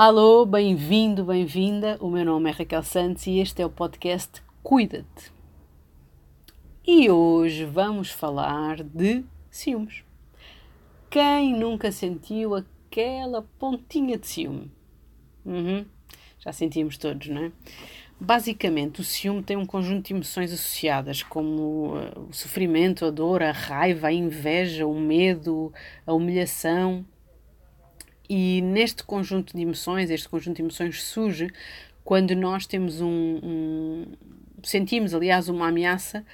Alô, bem-vindo, bem-vinda. O meu nome é Raquel Santos e este é o podcast Cuida-te. E hoje vamos falar de ciúmes. Quem nunca sentiu aquela pontinha de ciúme? Uhum. Já sentimos todos, não é? Basicamente, o ciúme tem um conjunto de emoções associadas, como uh, o sofrimento, a dor, a raiva, a inveja, o medo, a humilhação e neste conjunto de emoções, este conjunto de emoções surge quando nós temos um, um sentimos, aliás, uma ameaça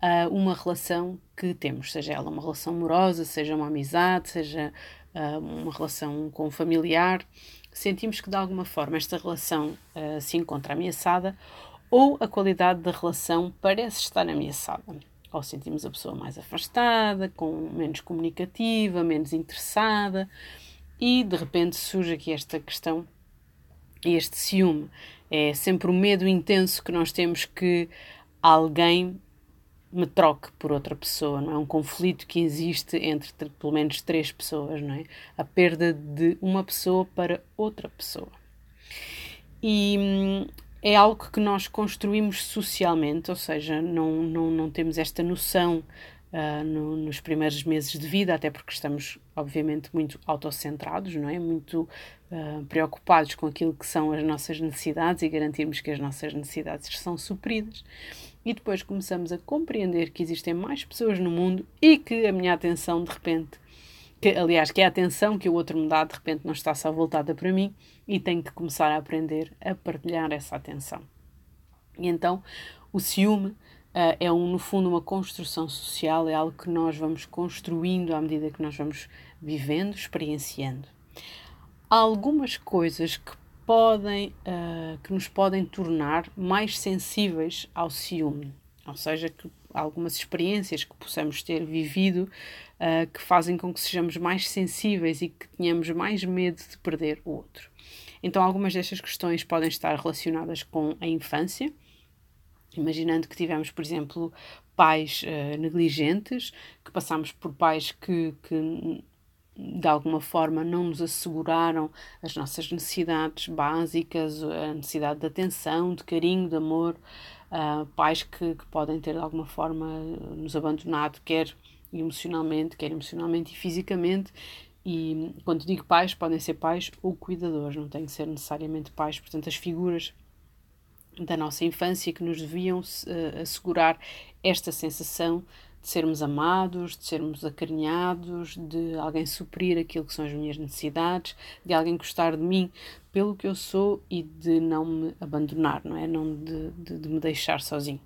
a uma relação que temos, seja ela uma relação amorosa, seja uma amizade, seja uh, uma relação com um familiar, sentimos que de alguma forma esta relação uh, se encontra ameaçada ou a qualidade da relação parece estar ameaçada. Ou sentimos a pessoa mais afastada, com menos comunicativa, menos interessada. E de repente surge aqui esta questão, este ciúme. É sempre o medo intenso que nós temos que alguém me troque por outra pessoa, não é? Um conflito que existe entre pelo menos três pessoas, não é? A perda de uma pessoa para outra pessoa. E hum, é algo que nós construímos socialmente, ou seja, não, não, não temos esta noção uh, no, nos primeiros meses de vida, até porque estamos, obviamente, muito autocentrados, não é? Muito uh, preocupados com aquilo que são as nossas necessidades e garantirmos que as nossas necessidades são supridas. E depois começamos a compreender que existem mais pessoas no mundo e que a minha atenção, de repente, que, aliás, que a atenção que o outro me dá, de repente, não está só voltada para mim e tenho que começar a aprender a partilhar essa atenção. E então, o ciúme Uh, é, um, no fundo, uma construção social, é algo que nós vamos construindo à medida que nós vamos vivendo, experienciando. Há algumas coisas que podem, uh, que nos podem tornar mais sensíveis ao ciúme, ou seja, que algumas experiências que possamos ter vivido uh, que fazem com que sejamos mais sensíveis e que tenhamos mais medo de perder o outro. Então, algumas destas questões podem estar relacionadas com a infância, Imaginando que tivemos, por exemplo, pais uh, negligentes, que passamos por pais que, que de alguma forma não nos asseguraram as nossas necessidades básicas, a necessidade de atenção, de carinho, de amor, uh, pais que, que, podem ter de alguma forma nos abandonado, quer emocionalmente, quer emocionalmente e fisicamente. E quando digo pais, podem ser pais ou cuidadores, não têm que ser necessariamente pais, portanto, as figuras da nossa infância que nos deviam uh, assegurar esta sensação de sermos amados, de sermos acarinhados, de alguém suprir aquilo que são as minhas necessidades, de alguém gostar de mim pelo que eu sou e de não me abandonar, não é? Não de, de, de me deixar sozinho.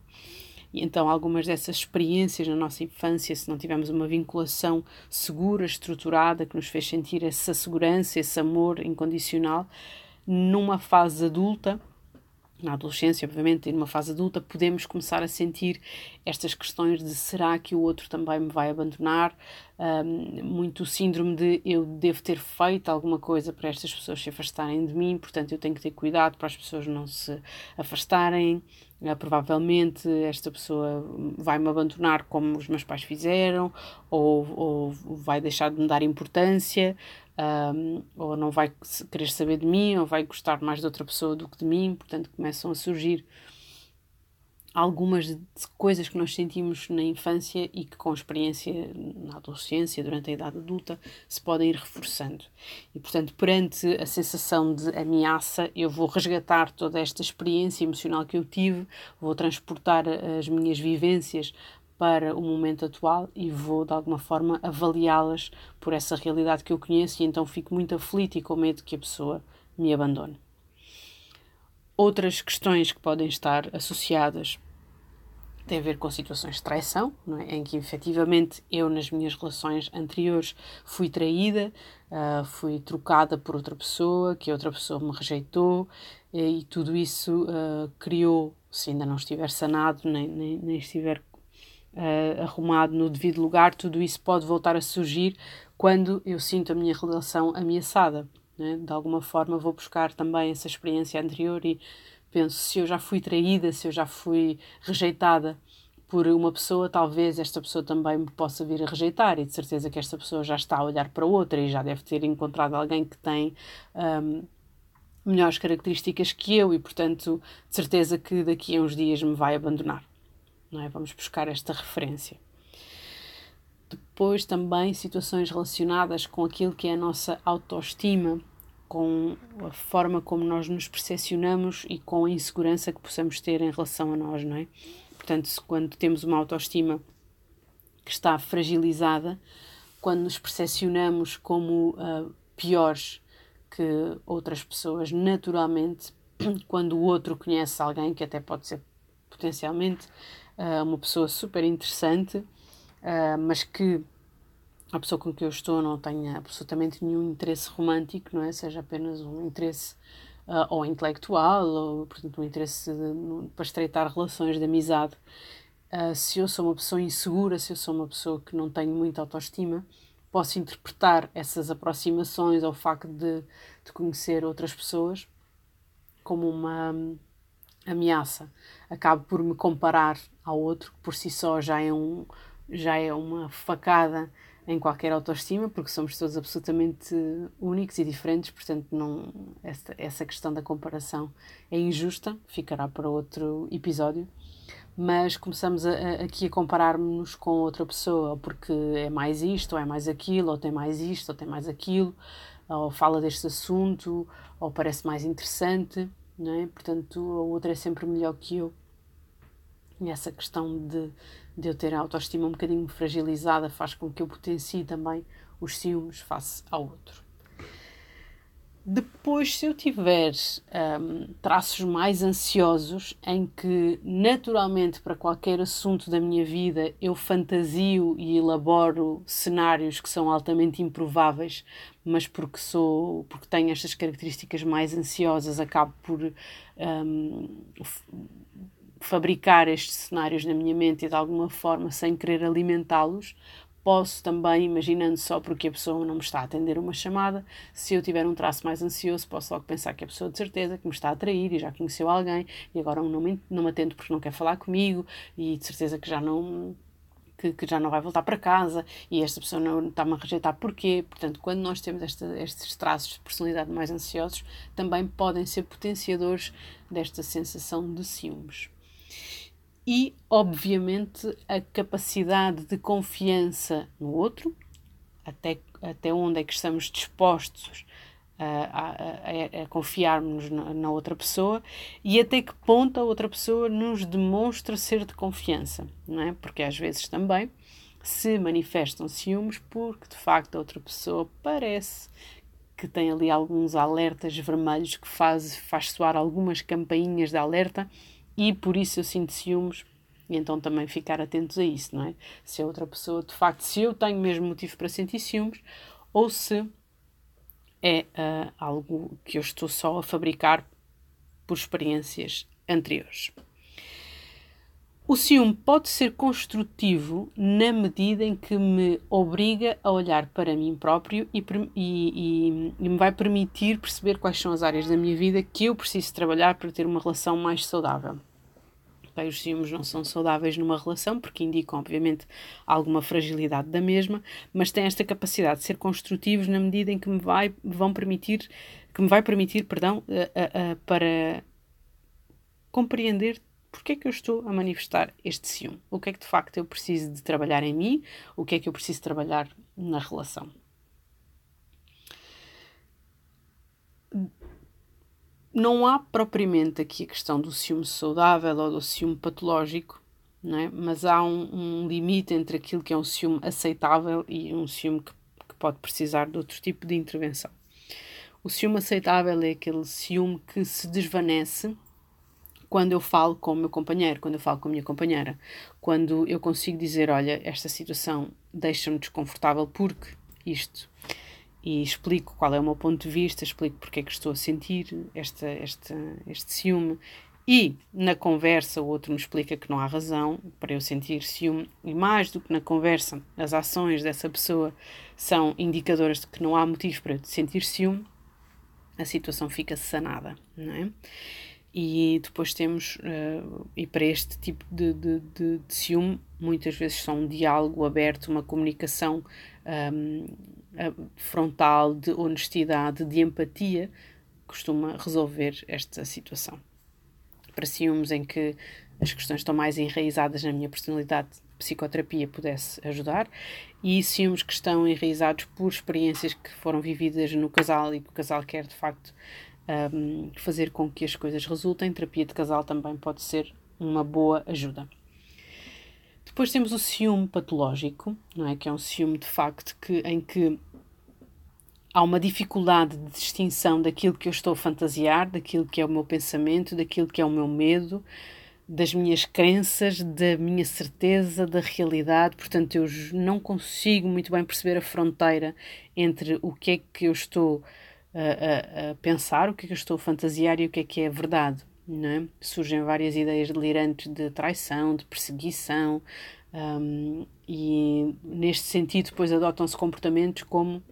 E então, algumas dessas experiências na nossa infância, se não tivermos uma vinculação segura, estruturada, que nos fez sentir essa segurança, esse amor incondicional, numa fase adulta, na adolescência, obviamente, e numa fase adulta, podemos começar a sentir estas questões de será que o outro também me vai abandonar? Um, muito o síndrome de eu devo ter feito alguma coisa para estas pessoas se afastarem de mim, portanto eu tenho que ter cuidado para as pessoas não se afastarem. Uh, provavelmente esta pessoa vai me abandonar como os meus pais fizeram, ou, ou vai deixar de me dar importância, um, ou não vai querer saber de mim, ou vai gostar mais de outra pessoa do que de mim, portanto começam a surgir algumas coisas que nós sentimos na infância e que com experiência na adolescência, durante a idade adulta, se podem ir reforçando. E portanto, perante a sensação de ameaça, eu vou resgatar toda esta experiência emocional que eu tive, vou transportar as minhas vivências para o momento atual e vou de alguma forma avaliá-las por essa realidade que eu conheço e então fico muito aflito e com medo que a pessoa me abandone. Outras questões que podem estar associadas têm a ver com situações de traição, é? em que efetivamente eu, nas minhas relações anteriores, fui traída, uh, fui trocada por outra pessoa, que a outra pessoa me rejeitou, e, e tudo isso uh, criou, se ainda não estiver sanado, nem, nem, nem estiver uh, arrumado no devido lugar, tudo isso pode voltar a surgir quando eu sinto a minha relação ameaçada. Né? De alguma forma, vou buscar também essa experiência anterior e penso: se eu já fui traída, se eu já fui rejeitada por uma pessoa, talvez esta pessoa também me possa vir a rejeitar, e de certeza que esta pessoa já está a olhar para outra e já deve ter encontrado alguém que tem. Um, melhores características que eu e, portanto, de certeza que daqui a uns dias me vai abandonar. Não é? Vamos buscar esta referência. Depois também situações relacionadas com aquilo que é a nossa autoestima, com a forma como nós nos percepcionamos e com a insegurança que possamos ter em relação a nós, não é? Portanto, quando temos uma autoestima que está fragilizada, quando nos percepcionamos como uh, piores que outras pessoas, naturalmente, quando o outro conhece alguém que até pode ser potencialmente uh, uma pessoa super interessante, uh, mas que a pessoa com que eu estou não tenha absolutamente nenhum interesse romântico, não é? Seja apenas um interesse uh, ou intelectual, ou, portanto, um interesse de, para estreitar relações de amizade. Uh, se eu sou uma pessoa insegura, se eu sou uma pessoa que não tenho muita autoestima, posso interpretar essas aproximações ao facto de, de conhecer outras pessoas como uma um, ameaça. Acabo por me comparar ao outro, que por si só já é, um, já é uma facada em qualquer autoestima, porque somos todos absolutamente únicos e diferentes, portanto, não, essa, essa questão da comparação é injusta, ficará para outro episódio. Mas começamos a, a, aqui a comparar-nos com outra pessoa, porque é mais isto, ou é mais aquilo, ou tem mais isto, ou tem mais aquilo, ou fala deste assunto, ou parece mais interessante, não é? Portanto, a outra é sempre melhor que eu. Essa questão de, de eu ter a autoestima um bocadinho fragilizada faz com que eu potencie também os ciúmes face ao outro. Depois, se eu tiver um, traços mais ansiosos, em que naturalmente para qualquer assunto da minha vida eu fantasio e elaboro cenários que são altamente improváveis, mas porque sou, porque tenho estas características mais ansiosas, acabo por um, fabricar estes cenários na minha mente e de alguma forma, sem querer alimentá-los, posso também, imaginando só porque a pessoa não me está a atender uma chamada, se eu tiver um traço mais ansioso, posso logo pensar que a pessoa de certeza que me está a atrair e já conheceu alguém e agora não me, não me atende porque não quer falar comigo e de certeza que já não que, que, já não vai voltar para casa e esta pessoa não está-me a rejeitar porquê. Portanto, quando nós temos esta, estes traços de personalidade mais ansiosos, também podem ser potenciadores desta sensação de ciúmes e, obviamente, a capacidade de confiança no outro, até, até onde é que estamos dispostos a, a, a, confiarmos na, na, outra pessoa e até que ponto a outra pessoa nos demonstra ser de confiança, não é? Porque às vezes também se manifestam ciúmes porque de facto a outra pessoa parece que tem ali alguns alertas vermelhos que faz, faz soar algumas campainhas de alerta e por isso eu sinto ciúmes e então também ficar atentos a isso, não é? Se a outra pessoa, de facto, se eu tenho mesmo motivo para sentir ciúmes ou se é uh, algo que eu estou só a fabricar por experiências anteriores. O ciúme pode ser construtivo na medida em que me obriga a olhar para mim próprio e, e, e, me vai permitir perceber quais são as áreas da minha vida que eu preciso trabalhar para ter uma relação mais saudável. Bem, os ciúmes não são saudáveis numa relação porque indicam, obviamente, alguma fragilidade da mesma, mas têm esta capacidade de ser construtivos na medida em que me vai, vão permitir, que me vai permitir, perdão, uh, uh, uh, para compreender porque é que eu estou a manifestar este ciúme? O que é que de facto eu preciso de trabalhar em mim? O que é que eu preciso trabalhar na relação? Não há propriamente aqui a questão do ciúme saudável ou do ciúme patológico, não é? mas há um, um limite entre aquilo que é um ciúme aceitável e um ciúme que, que pode precisar de outro tipo de intervenção. O ciúme aceitável é aquele ciúme que se desvanece quando eu falo com o meu companheiro, quando eu falo com a minha companheira, quando eu consigo dizer, olha, esta situação deixa-me desconfortável porque isto, e explico qual é o meu ponto de vista, explico porque é que estou a sentir esta, esta, este ciúme, e na conversa o outro me explica que não há razão para eu sentir ciúme, e mais do que na conversa, as ações dessa pessoa são indicadoras de que não há motivo para eu sentir ciúme, a situação fica sanada, não é? E depois temos, uh, e para este tipo de, de, de, de, ciúme, muitas vezes são um diálogo aberto, uma comunicação um, frontal, de honestidade, de empatia, costuma resolver esta situação. Para ciúmes em que as questões estão mais enraizadas na minha personalidade, psicoterapia pudesse ajudar, e ciúmes que estão enraizados por experiências que foram vividas no casal e que o casal quer de facto um, fazer com que as coisas resultem, terapia de casal também pode ser uma boa ajuda. Depois temos o ciúme patológico, não é? Que é um ciúme de facto que, em que há uma dificuldade de distinção daquilo que eu estou a fantasiar, daquilo que é o meu pensamento, daquilo que é o meu medo, das minhas crenças, da minha certeza, da realidade. Portanto, eu não consigo muito bem perceber a fronteira entre o que é que eu estou a, a, pensar, o que é que eu estou a fantasiar e o que é que é verdade. É? Surgem várias ideias delirantes de traição, de perseguição, um, e neste sentido, depois adotam-se comportamentos como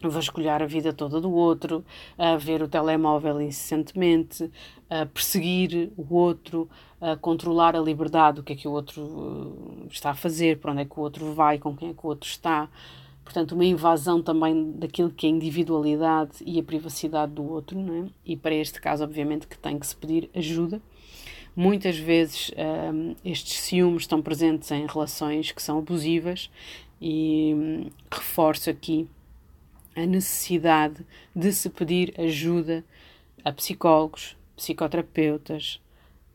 vasculhar a vida toda do outro, a ver o telemóvel incessantemente, a perseguir o outro, a controlar a liberdade, o que é que o outro uh, está a fazer, para onde é que o outro vai, com quem é que o outro está. Portanto, uma invasão também daquilo que é a individualidade e a privacidade do outro, não é? E para este caso, obviamente, que tem que se pedir ajuda. Muitas vezes um, estes ciúmes estão presentes em relações que são abusivas e um, reforço aqui a necessidade de se pedir ajuda a psicólogos, psicoterapeutas,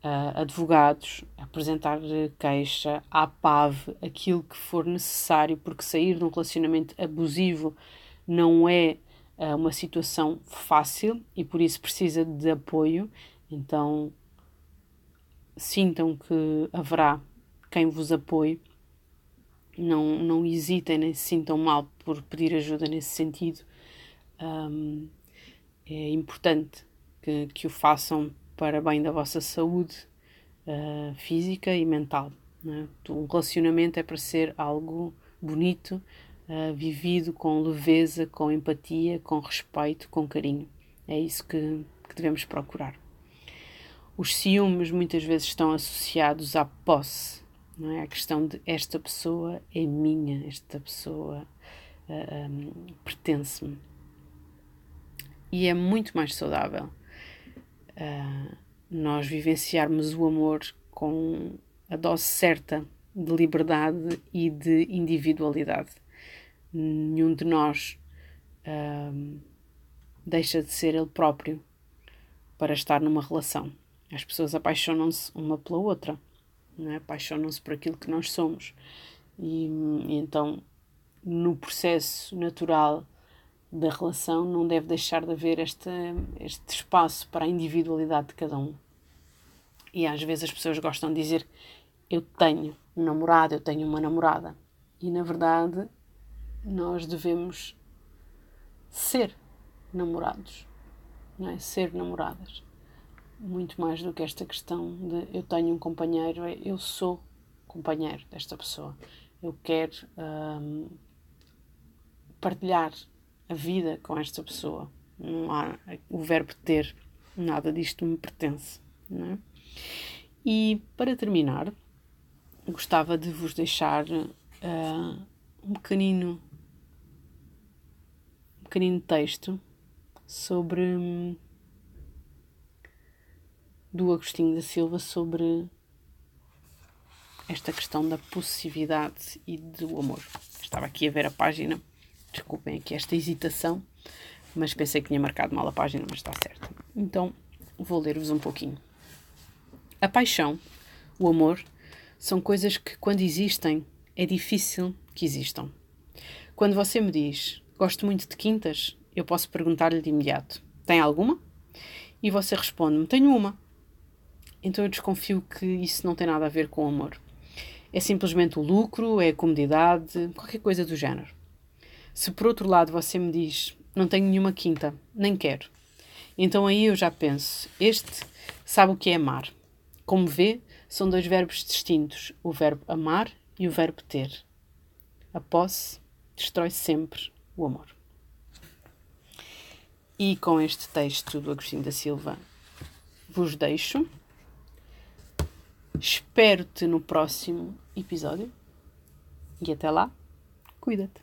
a advogados, apresentar queixa, à PAV, aquilo que for necessário, porque sair de um relacionamento abusivo não é uh, uma situação fácil e por isso precisa de apoio. Então, sintam que haverá quem vos apoie. Não, não hesitem nem se sintam mal por pedir ajuda nesse sentido. Um, é importante que, que o façam para bem da vossa saúde uh, física e mental. Né? Um relacionamento é para ser algo bonito, uh, vivido com leveza, com empatia, com respeito, com carinho. É isso que, que devemos procurar. Os ciúmes muitas vezes estão associados à posse, não é? A questão de esta pessoa é minha, esta pessoa uh, ah, um, pertence-me. E é muito mais saudável uh, nós vivenciarmos o amor com a dose certa de liberdade e de individualidade. Nenhum de nós uh, deixa de ser ele próprio para estar numa relação. As pessoas apaixonam-se uma pela outra, é? apaixonam-se por aquilo que nós somos. E, e então, no processo natural da relação não deve deixar de haver este, este espaço para a individualidade de cada um. E às vezes as pessoas gostam de dizer eu tenho um namorado, eu tenho uma namorada. E na verdade nós devemos ser namorados, não é? Ser namoradas. Muito mais do que esta questão de eu tenho um companheiro, é eu sou companheiro desta pessoa. Eu quero hum, partilhar a vida com esta pessoa. Não há o verbo ter, nada disto me pertence. Não é? E para terminar, gostava de vos deixar uh, um pequenino um pequenino texto sobre do Agostinho da Silva sobre esta questão da possessividade e do amor. Estava aqui a ver a página Desculpem aqui esta hesitação, mas pensei que tinha marcado mal a página, mas está certo. Então, vou ler-vos um pouquinho. A paixão, o amor, são coisas que, quando existem, é difícil que existam. Quando você me diz, gosto muito de quintas, eu posso perguntar-lhe de imediato: tem alguma? E você responde-me: tenho uma. Então eu desconfio que isso não tem nada a ver com o amor. É simplesmente o lucro, é a comodidade, qualquer coisa do género. Se por outro lado você me diz, não tenho nenhuma quinta, nem quero, então aí eu já penso, este sabe o que é amar. Como vê, são dois verbos distintos, o verbo amar e o verbo ter. A posse destrói sempre o amor. E com este texto do Agostinho da Silva vos deixo. Espero-te no próximo episódio. E até lá, cuida-te.